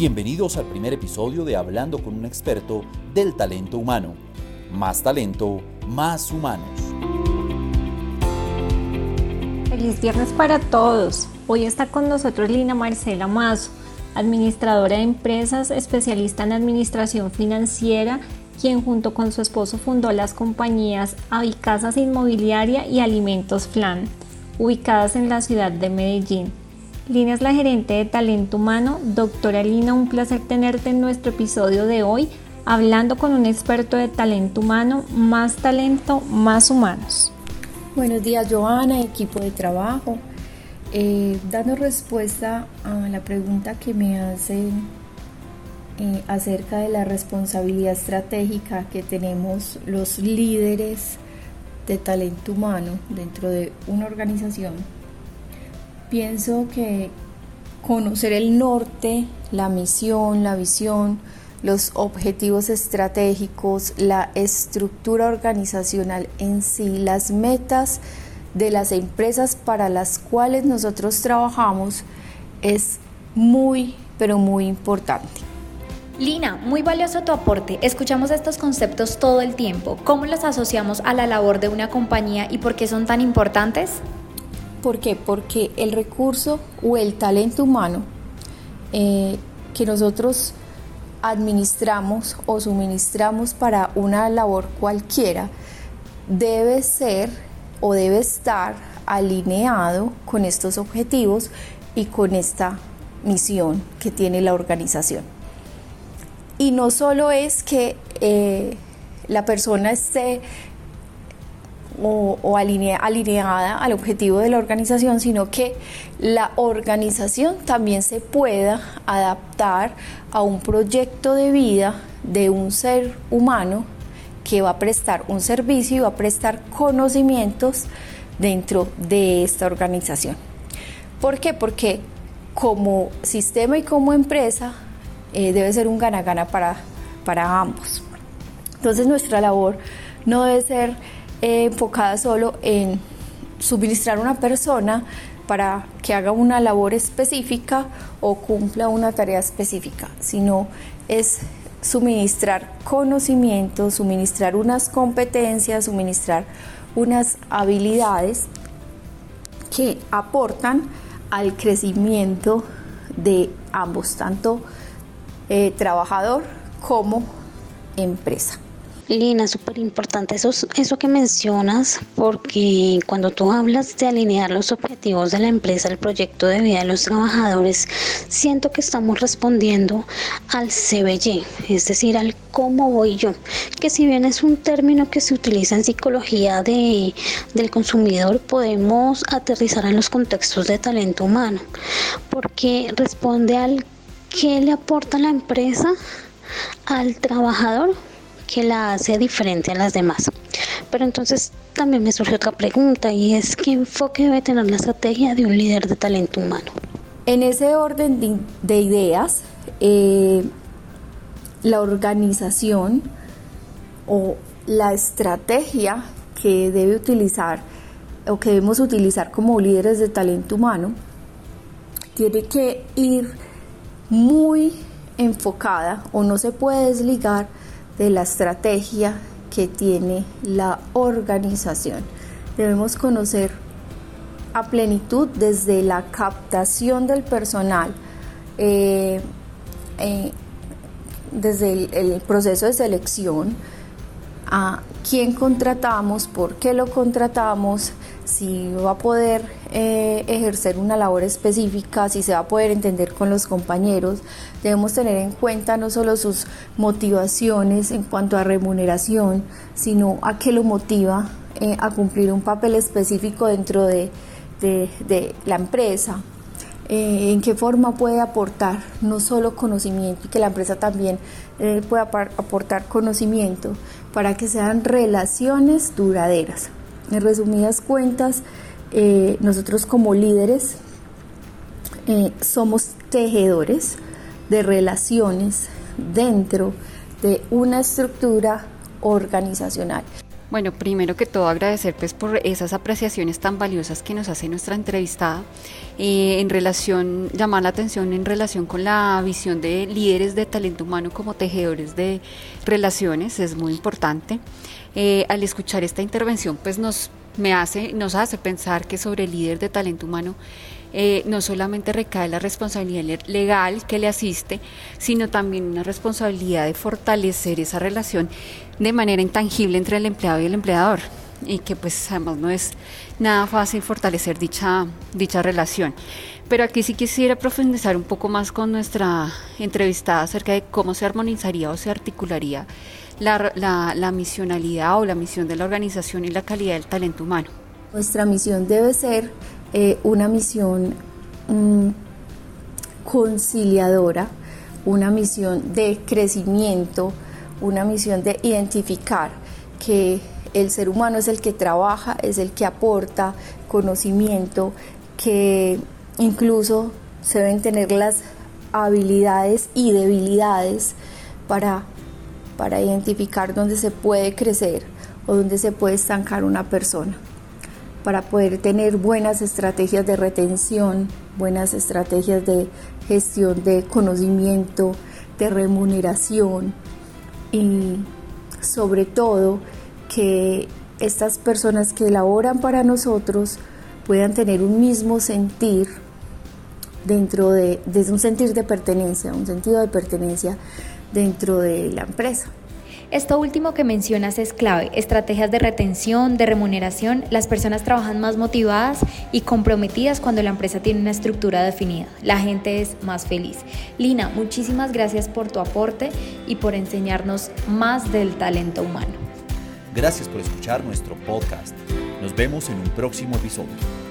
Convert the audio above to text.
Bienvenidos al primer episodio de Hablando con un experto del talento humano. Más talento, más humanos. Feliz viernes para todos. Hoy está con nosotros Lina Marcela Mazo, administradora de empresas, especialista en administración financiera, quien junto con su esposo fundó las compañías Avicasas Inmobiliaria y Alimentos Flan, ubicadas en la ciudad de Medellín. Lina es la gerente de talento humano. Doctora Lina, un placer tenerte en nuestro episodio de hoy, hablando con un experto de talento humano, más talento, más humanos. Buenos días, Joana, equipo de trabajo. Eh, dando respuesta a la pregunta que me hacen eh, acerca de la responsabilidad estratégica que tenemos los líderes de talento humano dentro de una organización Pienso que conocer el norte, la misión, la visión, los objetivos estratégicos, la estructura organizacional en sí, las metas de las empresas para las cuales nosotros trabajamos es muy, pero muy importante. Lina, muy valioso tu aporte. Escuchamos estos conceptos todo el tiempo. ¿Cómo los asociamos a la labor de una compañía y por qué son tan importantes? ¿Por qué? Porque el recurso o el talento humano eh, que nosotros administramos o suministramos para una labor cualquiera debe ser o debe estar alineado con estos objetivos y con esta misión que tiene la organización. Y no solo es que eh, la persona esté o, alineada al objetivo de la organización, sino que la organización también se pueda adaptar a un proyecto de vida de un ser humano que va a prestar un servicio y va a prestar conocimientos dentro de esta organización. ¿Por qué? Porque como sistema y como empresa eh, debe ser un gana-gana para, para ambos. Entonces nuestra labor no debe ser enfocada solo en suministrar una persona para que haga una labor específica o cumpla una tarea específica, sino es suministrar conocimientos, suministrar unas competencias, suministrar unas habilidades que aportan al crecimiento de ambos, tanto eh, trabajador como empresa. Lina, súper importante eso, eso que mencionas, porque cuando tú hablas de alinear los objetivos de la empresa, el proyecto de vida de los trabajadores, siento que estamos respondiendo al CBY, es decir, al cómo voy yo, que si bien es un término que se utiliza en psicología de, del consumidor, podemos aterrizar en los contextos de talento humano, porque responde al qué le aporta la empresa al trabajador que la hace diferente a las demás. Pero entonces también me surge otra pregunta y es qué enfoque debe tener la estrategia de un líder de talento humano. En ese orden de, ideas, eh, la organización o la estrategia que debe utilizar o que debemos utilizar como líderes de talento humano tiene que ir muy enfocada o no se puede desligar de la estrategia que tiene la organización. Debemos conocer a plenitud desde la captación del personal, eh, eh, desde el, proceso de selección, a quién contratamos, por qué lo contratamos, si va a poder eh, ejercer una labor específica, si se va a poder entender con los compañeros. Debemos tener en cuenta no solo sus motivaciones en cuanto a remuneración, sino a qué lo motiva eh, a cumplir un papel específico dentro de, la empresa. Eh, en qué forma puede aportar no solo conocimiento y que la empresa también pueda aportar conocimiento para que sean relaciones duraderas. En resumidas cuentas, eh, nosotros como líderes eh, somos tejedores de relaciones dentro de una estructura organizacional. Bueno, primero que todo agradecer pues por esas apreciaciones tan valiosas que nos hace nuestra entrevistada eh, en relación, llamar la atención en relación con la visión de líderes de talento humano como tejedores de relaciones, es muy importante. Eh, al escuchar esta intervención pues nos, me hace, nos hace pensar que sobre el líder de talento humano eh, no solamente recae la responsabilidad legal que le asiste, sino también una responsabilidad de fortalecer esa relación de manera intangible entre el empleado y el empleador y que pues además no es nada fácil fortalecer dicha, dicha relación. Pero aquí sí quisiera profundizar un poco más con nuestra entrevistada acerca de cómo se armonizaría o se articularía la, la, misionalidad o la misión de la organización y la calidad del talento humano. Nuestra misión debe ser eh, una misión mm, conciliadora, una misión de crecimiento, una misión de identificar que el ser humano es el que trabaja, es el que aporta conocimiento, que incluso se deben tener las habilidades y debilidades para, para identificar dónde se puede crecer o dónde se puede estancar una persona, para poder tener buenas estrategias de retención, buenas estrategias de gestión de conocimiento, de remuneración, y sobre todo que estas personas que laboran para nosotros puedan tener un mismo sentir dentro de, desde un sentir de pertenencia, un sentido de pertenencia dentro de la empresa. Esto último que mencionas es clave. Estrategias de retención, de remuneración. Las personas trabajan más motivadas y comprometidas cuando la empresa tiene una estructura definida. La gente es más feliz. Lina, muchísimas gracias por tu aporte y por enseñarnos más del talento humano. Gracias por escuchar nuestro podcast. Nos vemos en un próximo episodio.